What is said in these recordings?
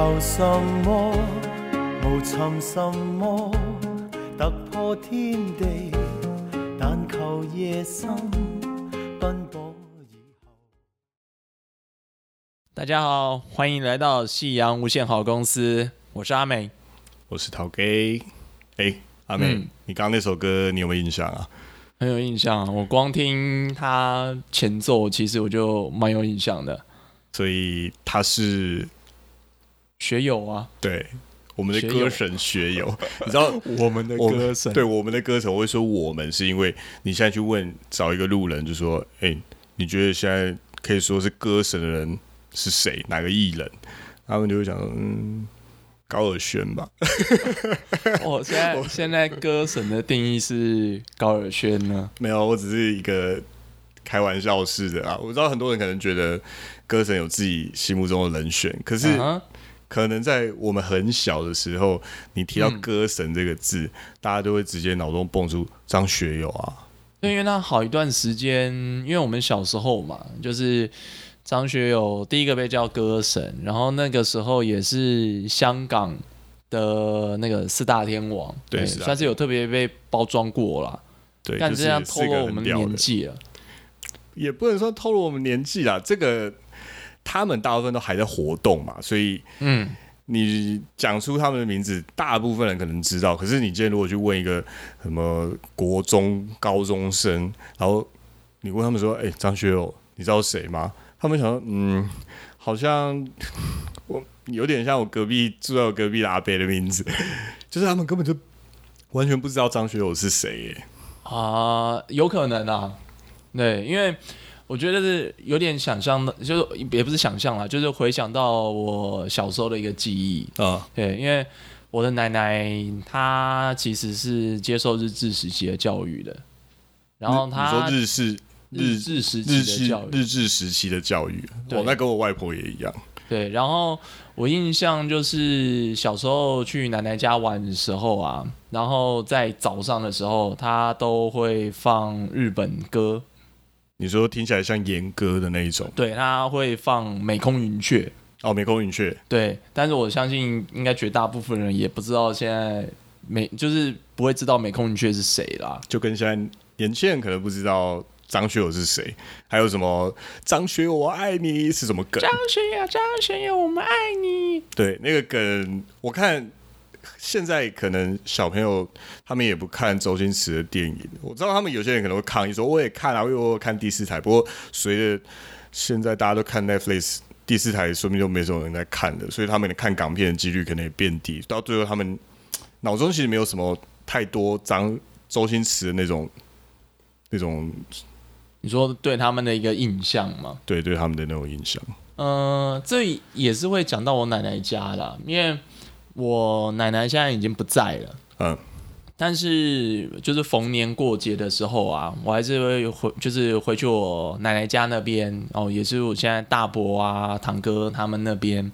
求什么，无寻什么，突破天地，但求夜深奔波以后。大家好，欢迎来到夕阳无限好公司，我是阿美。我是陶 gay。哎、阿美，嗯你刚刚那首歌你有没有印象啊？很有印象，我光听他前奏，其实我就蛮有印象的。所以他是学友啊，对我们的歌神学友，你知道我们的歌神对我们的歌神，我会说我们是因为你现在去问找一个路人，就说，哎、你觉得现在可以说是歌神的人是谁？哪个艺人？他们就会讲说，嗯，高尔宣吧。我 现在现在歌神的定义是高尔宣呢。没有，我只是一个开玩笑式的啊。我知道很多人可能觉得歌神有自己心目中的人选，可是。可能在我们很小的时候，你提到嗯歌神这个字，大家都会直接脑中蹦出张学友啊。对，因为那好一段时间，因为我们小时候嘛，就是张学友第一个被叫歌神，然后那个时候也是香港的那个四大天王，对算是有特别被包装过啦。对，就是但这样透露我们年，纪了。也不能说透露我们年纪啦。这个他们大部分都还在活动嘛，所以嗯，你讲出他们的名字，大部分人可能知道。可是你今天如果去问一个什么国中高中生，然后你问他们说：“哎、张学友，你知道谁吗？”他们想说：“嗯，好像我有点像我隔壁住在我隔壁的阿北的名字，就是他们根本就完全不知道张学友是谁耶。啊、有可能啊，对，因为我觉得是有点想象的，就是也不是想象啦，就是回想到我小时候的一个记忆。啊，对，因为我的奶奶她其实是接受日治时期的教育的，然后你她说日式日治时日期的治教育，日治时期的教育，对。哦，那跟我外婆也一样。对，然后我印象就是小时候去奶奶家玩的时候啊，然后在早上的时候，她都会放日本歌，你说听起来像严歌的那一种对，他会放《美空云雀》。哦，美空云雀。对，但是我相信应该绝大部分人也不知道现在美就是不会知道美空云雀是谁啦。就跟现在年轻人可能不知道张学友是谁，还有什么张学友我爱你是什么梗？张学友，张学友，我们爱你。对，那个梗我看现在可能小朋友他们也不看周星驰的电影，我知道他们有些人可能会抗议说我也看啊，因为我有看第四台，不过随着现在大家都看 Netflix。第四台说明就没什么人在看了，所以他们看港片的几率可能也变低。到最后，他们脑中其实没有什么太多张周星驰的那种那种你说对他们的一个印象吗？对对他们的那种印象。嗯、这也是会讲到我奶奶家啦，因为我奶奶现在已经不在了。嗯，但是就是逢年过节的时候啊，我还是会回，就是回去我奶奶家那边哦，也是我现在大伯啊、堂哥他们那边。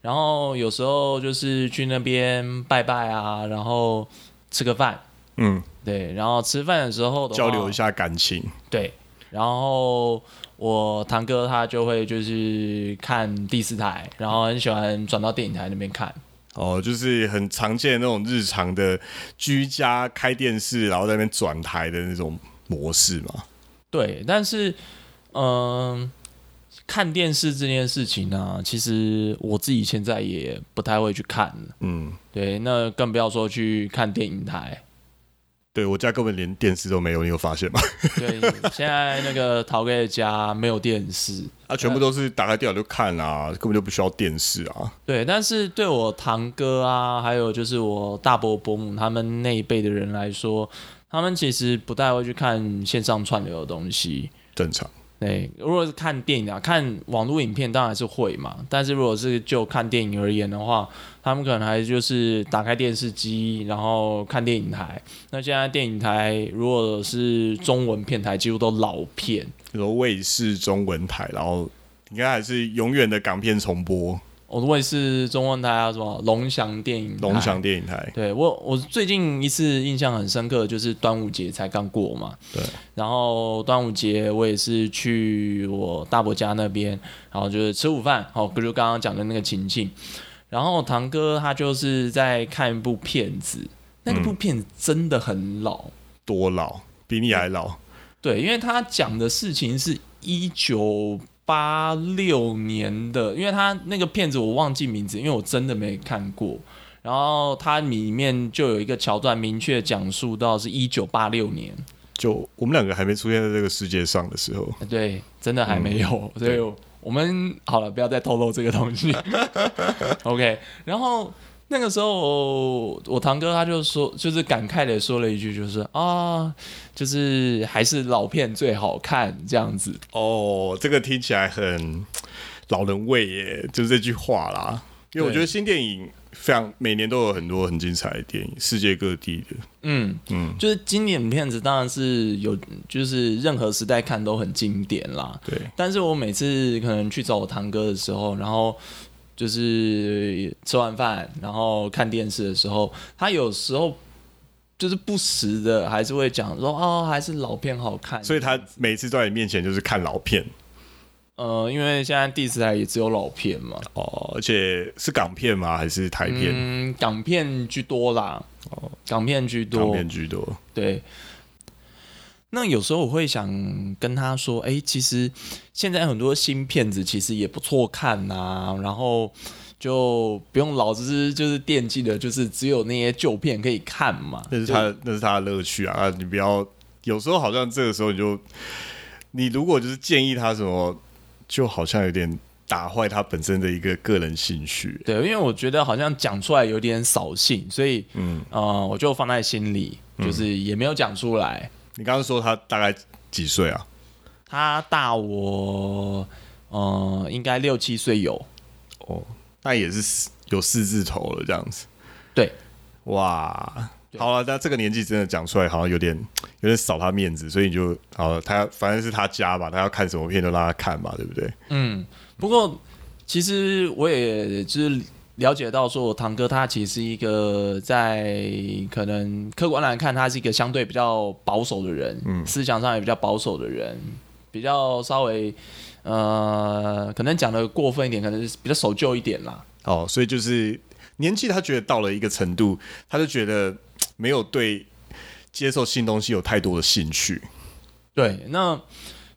然后有时候就是去那边拜拜啊，然后吃个饭，嗯，对，然后吃饭的时候的交流一下感情。对，然后我堂哥他就会就是看第四台，然后很喜欢转到电影台那边看。哦，就是很常见的那种日常的居家开电视，然后在那边转台的那种模式嘛。对，但是嗯、看电视这件事情呢、其实我自己现在也不太会去看。嗯，对，那更不要说去看电影台。对我家根本连电视都没有，你有发现吗？对，现在那个陶哥的家没有电视。啊，全部都是打开电脑就看啊，根本就不需要电视啊。对，但是对我堂哥啊，还有就是我大伯伯母他们那一辈的人来说，他们其实不太会去看线上串流的东西。正常。对，如果是看电影啊，看网络影片当然是会嘛，但是如果是就看电影而言的话，他们可能还就是打开电视机，然后看电影台。那现在电影台如果是中文片台，几乎都老片。比如卫视中文台，然后应该还是永远的港片重播，我的卫视中文台啊，什么龙翔电影台、龙翔电影台。对我，我最近一次印象很深刻，就是端午节才刚过嘛。对。然后端午节我也是去我大伯家那边，然后就是吃午饭，好，就刚刚讲的那个情境。然后堂哥他就是在看一部片子，那个部片子真的很老，多老，比你还老。对，因为他讲的事情是一九八六年的，因为他那个片子我忘记名字，因为我真的没看过。然后它里面就有一个桥段，明确讲述到是一九八六年，就我们两个还没出现在这个世界上的时候，对，真的还没有，所以我们好了，不要再透露这个东西。OK，然后那个时候我堂哥他就说，就是感慨的说了一句，就是啊，就是还是老片最好看这样子。哦，这个听起来很老人味耶，就是这句话啦。因为我觉得新电影非常每年都有很多很精彩的电影，世界各地的。嗯嗯，就是经典片子当然是有，就是任何时代看都很经典啦。对，但是我每次可能去找我堂哥的时候，然后就是吃完饭，然后看电视的时候，他有时候就是不时的还是会讲说，哦，还是老片好看。所以他每次在你面前就是看老片。呃，因为现在第四台也只有老片嘛。哦，而且是港片吗？还是台片？嗯，港片居多啦。哦，港片居多。港片居多。对。那有时候我会想跟他说，哎，其实现在很多新片子其实也不错看呐，然后就不用老是就是惦记的，就是只有那些旧片可以看嘛。那是他那是他的乐趣啊！啊，你不要有时候好像这个时候你就，你如果就是建议他什么。就好像有点打坏他本身的一个个人兴趣。对，因为我觉得好像讲出来有点扫兴，所以嗯呃，我就放在心里，就是也没有讲出来。你刚刚说他大概几岁啊？他大我呃，应该六七岁有。哦，那也是有四字头了，这样子。对，哇。好了，那这个年纪真的讲出来好像有点有点扫他面子，所以你就好，他反正是他家吧，他要看什么片都让他看嘛，对不对？嗯，不过其实我也就是了解到，说我堂哥他其实是一个在可能客观来看，他是一个相对比较保守的人，嗯，思想上也比较保守的人，比较稍微呃，可能讲的过分一点，可能是比较守旧一点啦。哦，所以就是年纪，他觉得到了一个程度，他就觉得。没有对接受新东西有太多的兴趣。对，那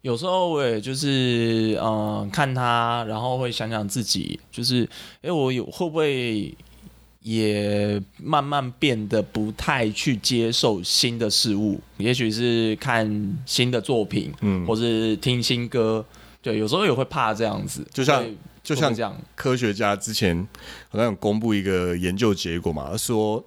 有时候我也就是嗯看他，然后会想想自己，就是哎，我有会不会也慢慢变得不太去接受新的事物？也许是看新的作品，嗯，或是听新歌。对，有时候也会怕这样子。就像就像这样，科学家之前好像有公布一个研究结果嘛，说。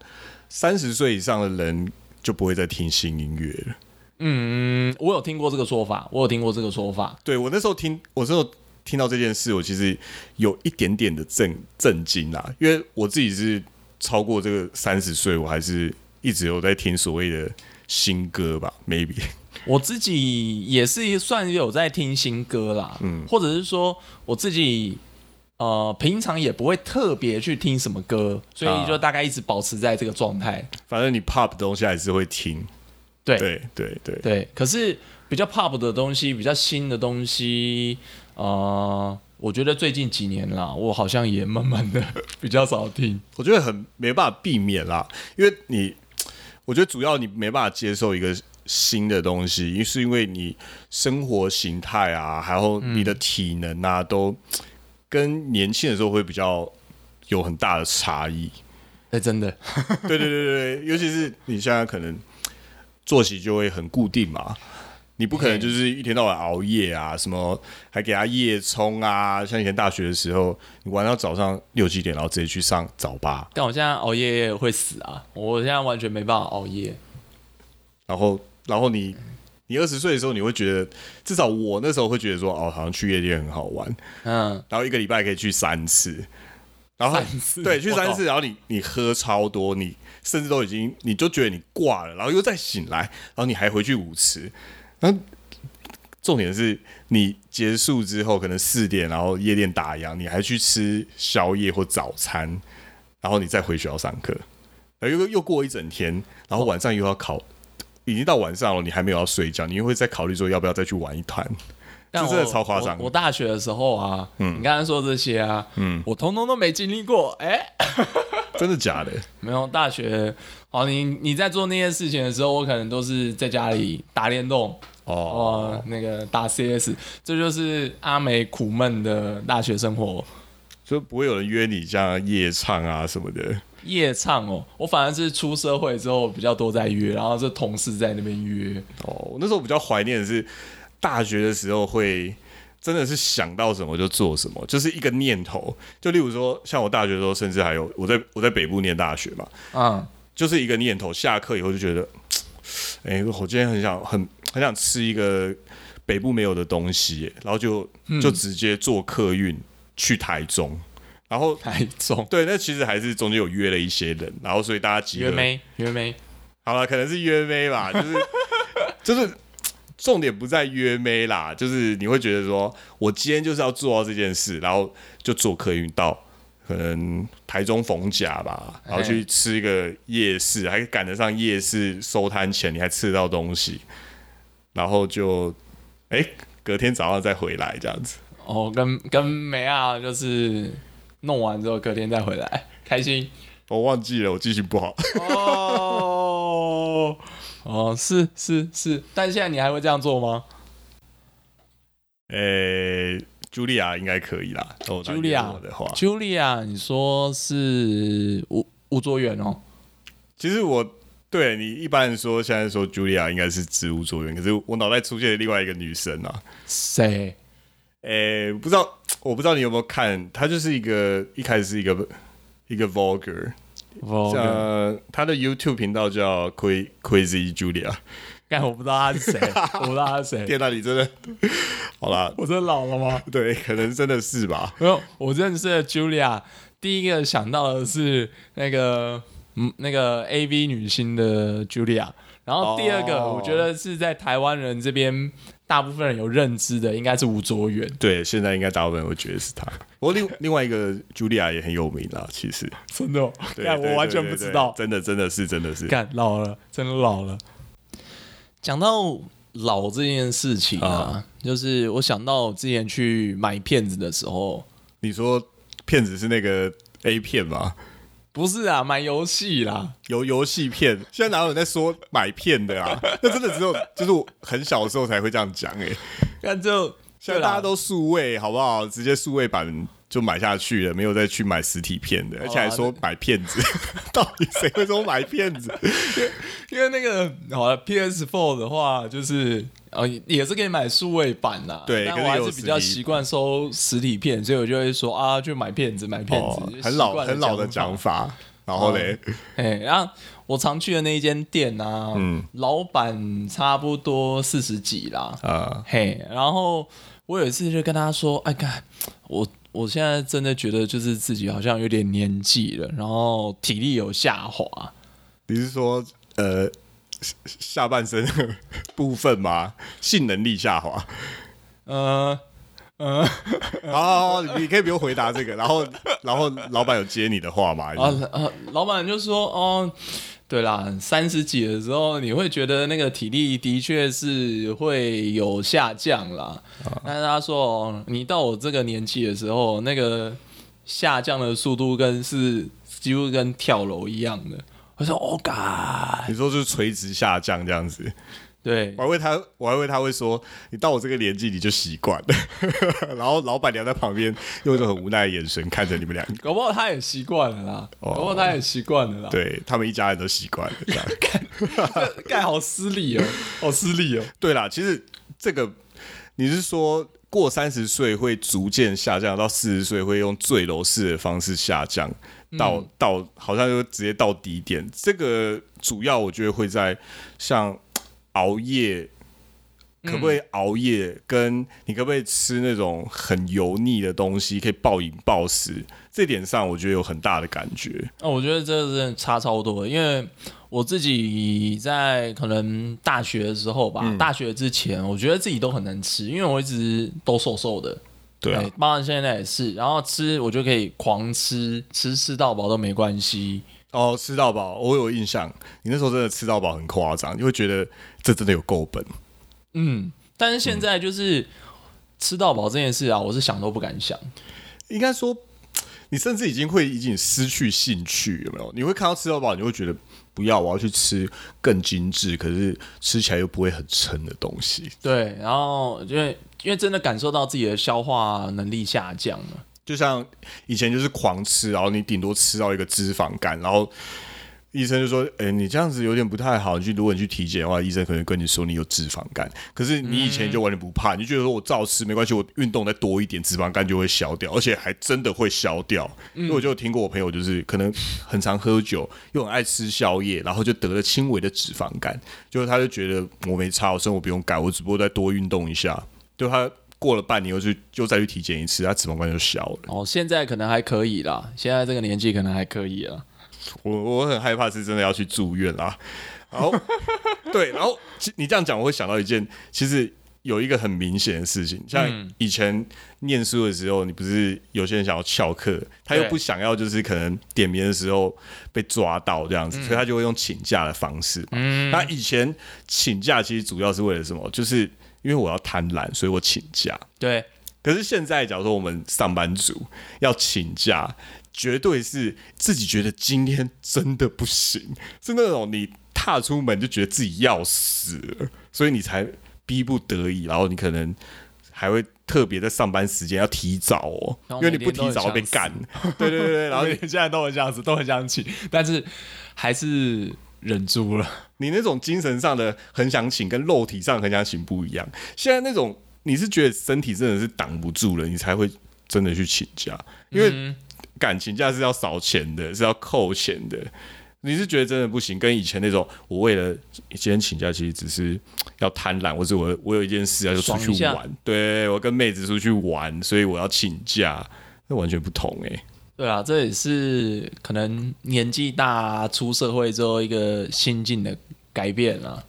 三十岁以上的人就不会再听新音乐了。嗯，我有听过这个说法，我有听过这个说法。对我那时候听，我那时候听到这件事，我其实有一点点的震震惊啦，因为我自己是超过这个三十岁，我还是一直有在听所谓的新歌吧，maybe。我自己也是算有在听新歌啦，嗯，或者是说我自己。呃，平常也不会特别去听什么歌，所以就大概一直保持在这个状态。反正你 pop 的东西还是会听，对对对对对。可是比较 pop 的东西，比较新的东西，呃，我觉得最近几年啦，我好像也慢慢的 比较少听。我觉得很没办法避免啦，因为你，我觉得主要你没办法接受一个新的东西，因是因为你生活形态啊，还有你的体能啊都。跟年轻的时候会比较有很大的差异，哎，真的，对对对对对，尤其是你现在可能作息就会很固定嘛，你不可能就是一天到晚熬夜啊，什么还给他夜冲啊，像以前大学的时候，你玩到早上六七点，然后直接去上早八。但我现在熬夜会死啊，我现在完全没办法熬夜。然后，然后你。你二十岁的时候，你会觉得至少我那时候会觉得说，哦，好像去夜店很好玩，嗯，然后一个礼拜可以去三次，然后对，去三次，然后你你喝超多，你甚至都已经你就觉得你挂了，然后又再醒来，然后你还回去舞池，然后重点是你结束之后可能四点，然后夜店打烊，你还去吃宵夜或早餐，然后你再回学校上课，又又过一整天，然后晚上又要考。已经到晚上了，你还没有要睡觉，你又会再考虑说要不要再去玩一团？但这真的超夸张我我大学的时候啊，嗯你刚才说这些啊，嗯，我通通都没经历过。哎、真的假的？没有大学，哦，你你在做那些事情的时候，我可能都是在家里打电动，哦，哦，那个打 CS，这就是阿美苦闷的大学生活。就不会有人约你这样夜唱啊什么的。夜唱哦，我反而是出社会之后比较多在约，然后是同事在那边约。哦，我那时候比较怀念的是大学的时候会。真的是想到什么就做什么，就是一个念头。就例如说，像我大学的时候，甚至还有我在我在北部念大学嘛，嗯，就是一个念头。下课以后就觉得，哎、我今天很想很很想吃一个北部没有的东西耶，然后就就直接坐客运去台中，然后台中。对，那其实还是中间有约了一些人，然后所以大家集合。约妹约妹，好了，可能是约妹吧，就是 就是重点不在约妹啦，就是你会觉得说，我今天就是要做到这件事，然后就坐客运到可能台中逢甲吧，然后去吃一个夜市，还赶得上夜市收摊前，你还吃得到东西，然后就哎、隔天早上再回来这样子。哦，跟跟梅啊，就是弄完之后隔天再回来，开心。我忘记了，我记性不好。哦哦，是是是，但现在你还会这样做吗？诶、茱莉亚应该可以啦。如果她约 Julia 我的话，Julia，你说是吴吴卓源哦？其实我对你一般人说，现在说茱莉亚应该是植物作源，可是我脑袋出现了另外一个女生啊，谁？诶、不知道，我不知道你有没有看，她就是一个一开始是一个一个 vlogger，我呃，他的 YouTube 频道叫 Cra- Crazy Julia，但，我不知道他是谁，我不知道他是谁。天哪，你真的好啦，我真的老了吗？对，可能真的是吧，没有，我认识的 Julia，第一个想到的是那个嗯那个 A V 女星的 Julia，然后第二个、哦。我觉得是在台湾人这边大部分人有认知的，应该是吴卓源。对，现在应该大部分人会觉得是他，不过另另外一个 Julia 也很有名啦，其实，真的、哦，对我完全不知道。真的真的是真的是，干老了，真的老了。讲到老这件事情啊，啊就是我想到我之前去买片子的时候，你说片子是那个 A 片吗？不是啊，买游戏啦，游游戏片，现在哪有人在说买片的啊？那真的只有就是我很小的时候才会这样讲哎、看就现在大家都数位好不好？直接数位版就买下去了，没有再去买实体片的，而且还说买片子，到底谁会说买片子？因为那个好了，PS Four 的话，就是呃也是可以买数位版呐、但我还是比较习惯收实体片，所以我就会说啊，去买片子，买片子，哦，很老很老的讲讲。法。然后嘞，哎，然后我常去的那一间店啊，嗯老板差不多四十几啦，啊，嘿，然后我有一次就跟他说，哎，看我我现在真的觉得就是自己好像有点年纪了，然后体力有下滑，你是说呃下下半身 部分吗？性能力下滑？呃呃，好好好，你可以不用回答这个。然后然后老板有接你的话吗？啊啊呃，老板就说哦，对啦，三十几的时候你会觉得那个体力的确是会有下降啦，但是他说哦，你到我这个年纪的时候，那个下降的速度跟是几乎跟跳楼一样的。我说哦，嘎，你说就是垂直下降这样子？对我还以为他，我还以为他会说，你到我这个年纪你就习惯了。然后老板娘在旁边用一种很无奈的眼神看着你们两个，搞不好他也习惯了啦，哦搞不好他也习惯了啦。对他们一家人都习惯了。这样 盖好失礼哦，好失礼哦。对啦，其实这个你是说过三十岁会逐渐下降，到四十岁会用坠楼式的方式下降，到、到好像就直接到低点。这个主要我觉得会在像熬夜。可不可以熬夜？跟你可不可以吃那种很油腻的东西，可以暴饮暴食？这点上，我觉得有很大的感觉。哦，我觉得这个真的差超多，因为我自己在可能大学的时候吧，嗯大学之前，我觉得自己都很能吃，因为我一直都瘦瘦的，对包含现在也是，然后吃我就可以狂吃，吃吃到饱都没关系。哦，吃到饱，我有印象，你那时候真的吃到饱很夸张，你会觉得这真的有够本。嗯，但是现在就是吃到饱这件事啊，我是想都不敢想。应该说，你甚至已经会已经失去兴趣，有没有？你会看到吃到饱，你会觉得不要，我要去吃更精致，可是吃起来又不会很撑的东西。对，然后因为因为真的感受到自己的消化能力下降了。就像以前就是狂吃，然后你顶多吃到一个脂肪肝，然后医生就说：“哎、你这样子有点不太好。你去如果你去体检的话，医生可能跟你说你有脂肪肝。可是你以前就完全不怕，你就觉得说我照吃没关系，我运动再多一点，脂肪肝就会消掉，而且还真的会消掉。因为我就有听过我朋友就是可能很常喝酒，又很爱吃宵夜，然后就得了轻微的脂肪肝，就是他就觉得我没差，我生活不用改，我只不过再多运动一下，就他。过了半年又去又再去体检一次，他脂肪肝就消了。哦，现在可能还可以啦，现在这个年纪可能还可以了。我我很害怕是真的要去住院啦。然后对，然后其你这样讲，我会想到一件，其实有一个很明显的事情，像以前念书的时候，你不是有些人想要翘课，他又不想要就是可能点名的时候被抓到这样子，所以他就会用请假的方式嘛。那以前请假其实主要是为了什么？就是因为我要贪婪，所以我请假。对，可是现在，假如说我们上班族要请假，绝对是自己觉得今天真的不行，是那种你踏出门就觉得自己要死了，所以你才逼不得已，然后你可能还会特别在上班时间要提早哦，因为你不提早会被干。对对对对，然后你然 后现在都很想死，都很想请，但是还是忍住了。你那种精神上的很想请，跟肉体上很想请不一样。现在那种你是觉得身体真的是挡不住了，你才会真的去请假，因为感情假是要少钱的，是要扣钱的。你是觉得真的不行，跟以前那种我为了今天请假，其实只是要贪婪，或者我我有一件事要就出去玩，对我跟妹子出去玩，所以我要请假，那完全不同哎、对啊，这也是可能年纪大、出社会之后一个心境的改变啊。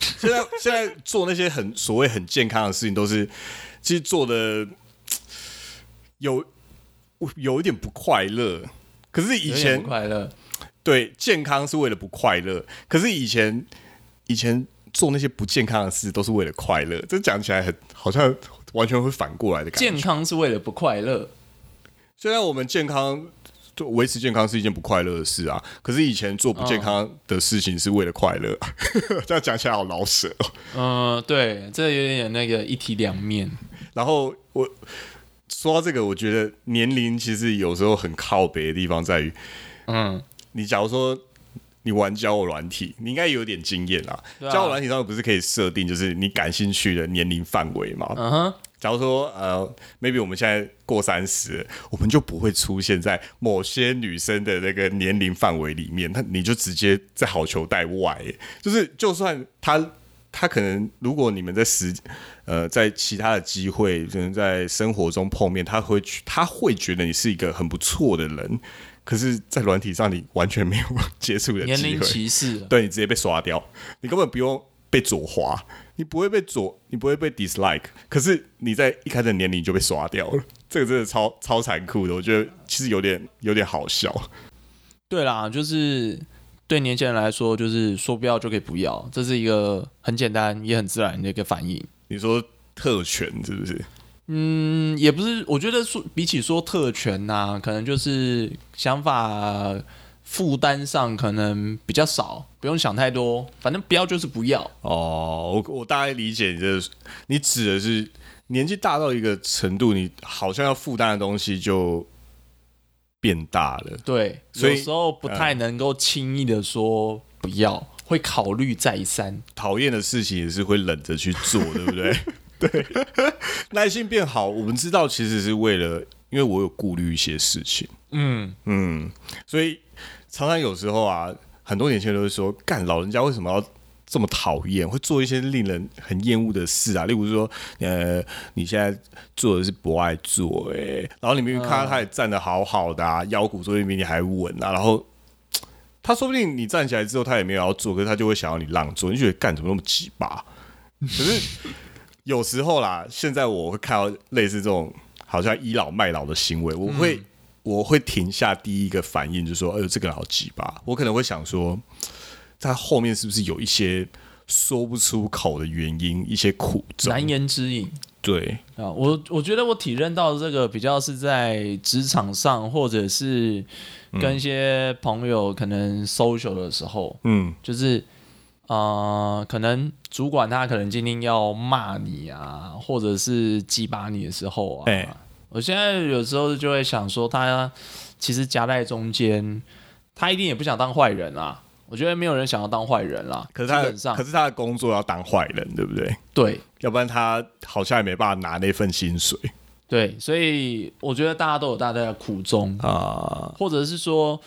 现在现在做那些很所谓很健康的事情，都是其实做的有有一点不快乐。可是以前不快乐，对健康是为了不快乐，可是以前以前做那些不健康的事都是为了快乐。这讲起来很好像完全会反过来的感觉。健康是为了不快乐。虽然我们健康。就维持健康是一件不快乐的事啊，可是以前做不健康的事情是为了快乐，这样讲起来好老舍哦。嗯、对，这有点那个一体两面。然后我说到这个，我觉得年龄其实有时候很靠北的地方在于，嗯，你假如说你玩交友软体，你应该有点经验啦。啊交友软体上面不是可以设定就是你感兴趣的年龄范围吗？嗯哼，假如说呃，maybe 我们现在过三十，我们就不会出现在某些女生的那个年龄范围里面，那你就直接在好球带外，就是就算她她可能如果你们在时呃在其他的机会，可能在生活中碰面，他会他会觉得你是一个很不错的人，可是，在软体上你完全没有接触的年龄歧视，对你直接被刷掉，你根本不用被左滑，你不会被左，你不会被 dislike，可是你在一开始的年龄就被刷掉了，这个真的超超残酷的，我觉得其实有点有点好笑。对啦，就是对年轻人来说，就是说不要就可以不要，这是一个很简单也很自然的一个反应。你说特权是不是？嗯，也不是，我觉得说比起说特权呐、可能就是想法负担上可能比较少，不用想太多，反正不要就是不要。哦，我我大概理解你的，你指的是年纪大到一个程度，你好像要负担的东西就变大了。对，所以有时候不太能够轻易的说不要，会考虑再三。讨厌的事情也是会忍着去做，对不对？对，耐心变好，我们知道其实是为了，因为我有顾虑一些事情，嗯，嗯，所以常常有时候啊，很多年轻人都会说，干老人家为什么要这么讨厌，会做一些令人很厌恶的事啊？例如说，呃，你现在做的是不爱做、欸，然后你明明看到他也站得好好的啊，腰骨说不定比你还稳啊，然后。他说不定你站起来之后，他也没有要做，可是他就会想要你让座，你觉得干怎么那么鸡巴？可是 有时候啦，现在我会看到类似这种好像倚老卖老的行为，我会、我会停下第一个反应，就是说，哎呦，这个人好鸡巴。我可能会想说，他后面是不是有一些说不出口的原因，一些苦衷。难言之隐对，啊。我我觉得我体认到这个比较是在职场上，或者是跟一些朋友可能 social 的时候，嗯，就是呃，可能主管他可能今天要骂你啊，或者是鸡巴你的时候啊，哎我现在有时候就会想说，他其实夹在中间，他一定也不想当坏人啊。我觉得没有人想要当坏人啦，可是他可是他的工作要当坏人，对不对？对要不然他好像也没办法拿那份薪水对，所以我觉得大家都有大家的苦衷，啊。或者是说，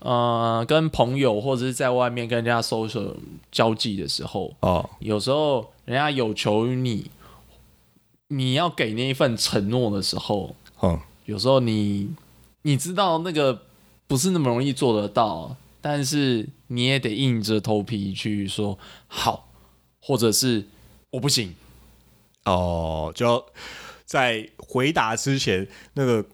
呃，跟朋友或者是在外面跟人家 social 交际的时候，哦，有时候人家有求于你，你要给那一份承诺的时候，嗯，有时候你你知道那个不是那么容易做得到，但是你也得硬着头皮去说好，或者是我不行。哦，就在回答之前那个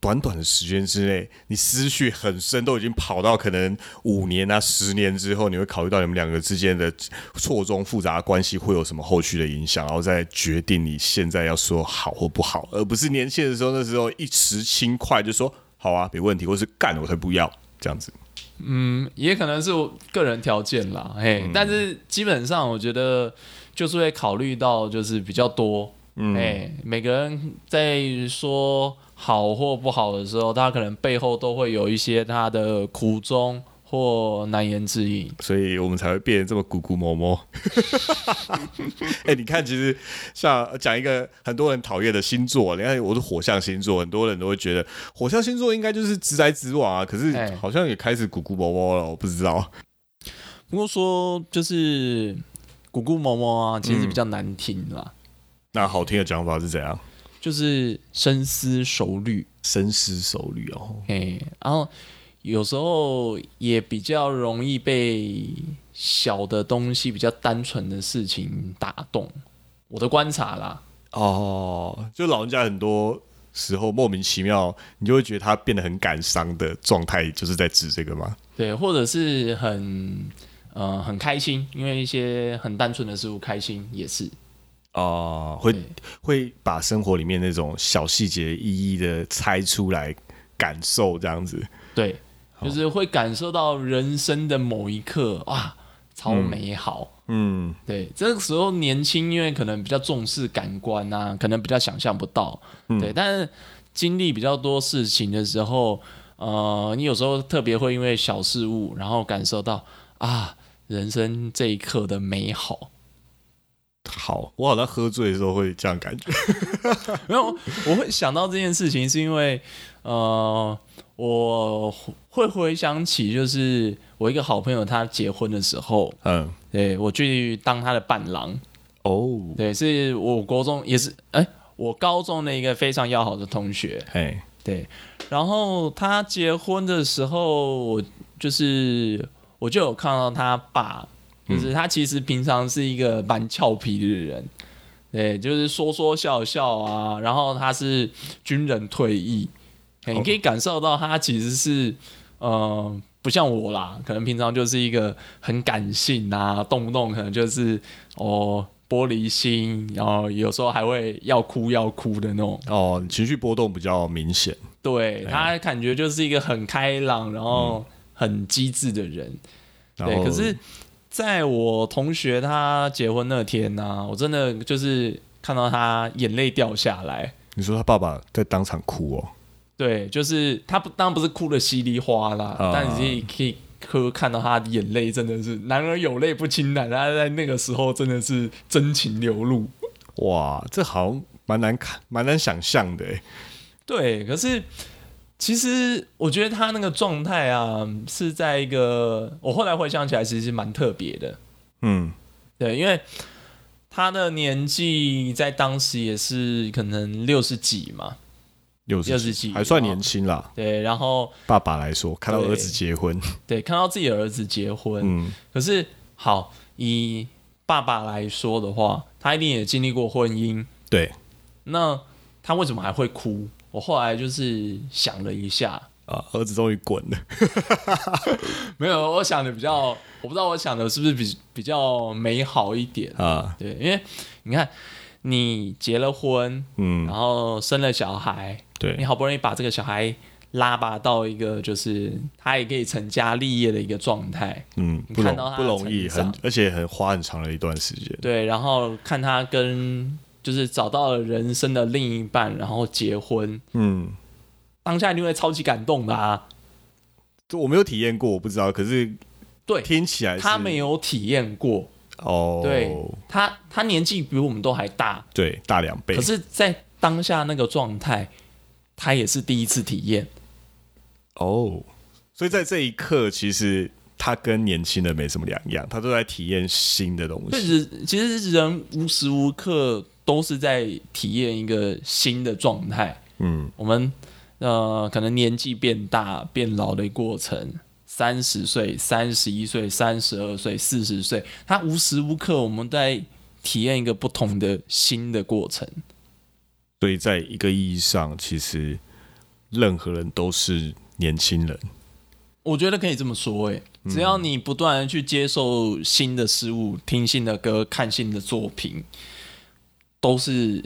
短短的时间之内，你思绪很深，都已经跑到可能五年啊、十年之后，你会考虑到你们两个之间的错综复杂的关系会有什么后续的影响，然后再决定你现在要说好或不好，而不是年轻的时候那时候一时轻快就说好啊，没问题，或是干我才不要这样子。嗯，也可能是我个人条件啦，嘿，但是基本上我觉得就是会考虑到就是比较多，嗯。哎、每个人在说好或不好的时候，他可能背后都会有一些他的苦衷或难言之隐。所以我们才会变得这么咕咕摸摸。哎、你看，其实像讲一个很多人讨厌的星座，你看我是火象星座，很多人都会觉得火象星座应该就是直来直往啊，可是哎好像也开始咕咕摸摸了，我不知道。不过说就是咕咕摸摸啊，其实比较难听啦，那好听的讲法是怎样？就是深思熟虑，深思熟虑哦。嘿，然后有时候也比较容易被小的东西、比较单纯的事情打动。我的观察啦，哦，就老人家很多时候莫名其妙，你就会觉得他变得很感伤的状态，就是在指这个吗？对，或者是很呃很开心，因为一些很单纯的事物开心也是。哦，会会把生活里面那种小细节一一的猜出来感受，这样子。对，就是会感受到人生的某一刻，哇，超美好。嗯，对，这个时候年轻，因为可能比较重视感官啊，可能比较想象不到。对，但是经历比较多事情的时候，呃，你有时候特别会因为小事物，然后感受到啊，人生这一刻的美好。好，我好像喝醉的时候会这样感觉。没有，我会想到这件事情，是因为呃，我会回想起，就是我一个好朋友他结婚的时候，嗯，对我去当他的伴郎，哦，对，是我国中也是，哎、我高中的一个非常要好的同学，哎，对，然后他结婚的时候，我就是我就有看到他爸，就是他其实平常是一个蛮俏皮的人，对，就是说说笑笑啊，然后他是军人退役，嘿你可以感受到他其实是呃。不像我啦，可能平常就是一个很感性啊，动不动可能就是哦玻璃心，然后有时候还会要哭要哭的那种。哦，情绪波动比较明显。对他感觉就是一个很开朗，然后很机智的人。对，可是在我同学他结婚那天呢、我真的就是看到他眼泪掉下来。你说他爸爸在当场哭哦，对，就是他不当然不是哭的稀里哗啦，啊但你可以可以看到他的眼泪真的是男儿有泪不轻弹，他在那个时候真的是真情流露。哇，这好像蛮难看，蛮难想象的诶。对，可是其实我觉得他那个状态啊，是在一个我后来回想起来，其实是蛮特别的。嗯，对，因为他的年纪在当时也是可能六十几嘛，六十60几还算年轻啦。对，然后爸爸来说，看到儿子结婚，对 看到自己的儿子结婚，嗯，可是好以爸爸来说的话，他一定也经历过婚姻，对，那他为什么还会哭？我后来就是想了一下，啊，儿子终于滚了。没有，我想的比较，我不知道我想的是不是比比较美好一点。啊，对，因为你看，你结了婚，嗯。然，后生了小孩，对。你，好不容易把这个小孩拉拔到一个就是他也可以成家立业的一个状态，嗯，不容看到他不容易，很而且很花很长的一段时间。对，然后看他跟就是找到了人生的另一半，然后结婚，嗯，当下一定会超级感动的啊。就我没有体验过，我不知道，可是对，听起来他没有体验过，哦，对他他年纪比我们都还大，对，大两倍可，是，在当下那个状态，他也是第一次体验。哦，所以在这一刻，其实他跟年轻人没什么两样，他都在体验新的东西。其实其实人无时无刻都是在体验一个新的状态。嗯，我们呃，可能年纪变大、变老的过程，三十岁、三十一岁、三十二岁、四十岁，他无时无刻我们在体验一个不同的新的过程。所以在一个意义上，其实任何人都是年轻人。我觉得可以这么说，诶，只要你不断的去接受新的事物、听新的歌、看新的作品，都是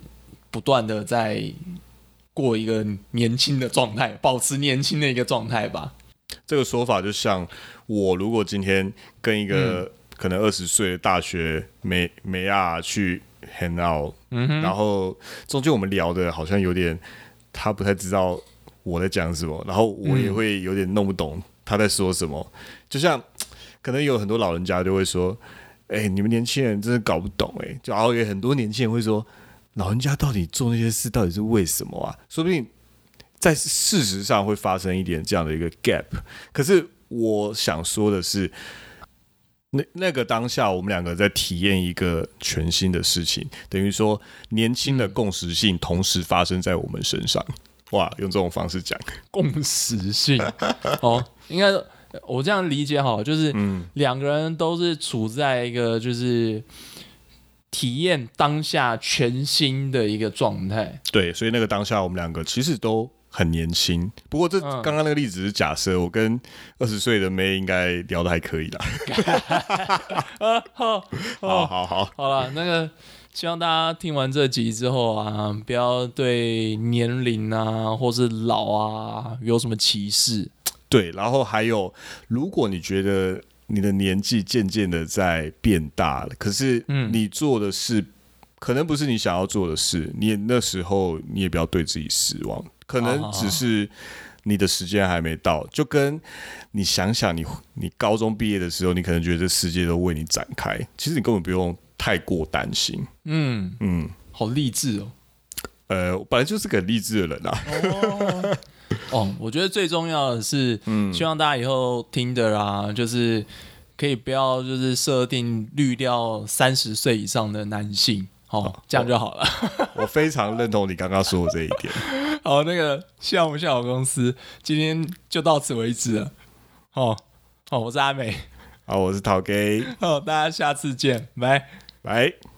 不断的在过一个年轻的状态，保持年轻的一个状态吧。这个说法就像我如果今天跟一嗯个可能二十岁的大学美美亚去 hang out，、然嗯后中间我们聊的好像有点他不太知道我在讲什么，然后我也会有点弄不懂他在说什么。就像可能有很多老人家就会说：“哎、你们年轻人真的搞不懂哎、就然后有很多年轻人会说：“老人家到底做那些事到底是为什么啊？”说不定在事实上会发生一点这样的一个 gap。可是我想说的是，那那个当下，我们两个在体验一个全新的事情，等于说年轻的共识性同时发生在我们身上。哇，用这种方式讲，共识性哦，应该我这样理解好，就是嗯，两个人都是处在一个就是体验当下全新的一个状态。对，所以那个当下，我们两个其实都很年轻。不过这嗯刚刚那个例子是假设，我跟二十岁的妹应该聊的还可以啦。好 好好，好了，那个希望大家听完这集之后啊，不要对年龄啊或是老啊有什么歧视。对，然后还有，如果你觉得你的年纪渐渐的在变大了，可是嗯你做的事可能不是你想要做的事，你也那时候你也不要对自己失望，可能只是你的时间还没到，就跟你想想你你高中毕业的时候，你可能觉得这世界都为你展开，其实你根本不用太过担心。嗯，嗯，好励志哦。呃，我本来就是个很励志的人啊。哦，我觉得最重要的是，嗯希望大家以后听的啦，就是可以不要就是设定滤掉三十岁以上的男性，哦，这样就好了。我非常认同你刚刚说的这一点。好，那个项目效果公司今天就到此为止了。哦，好，我是阿美，好，我是陶大家下次见，拜。拜。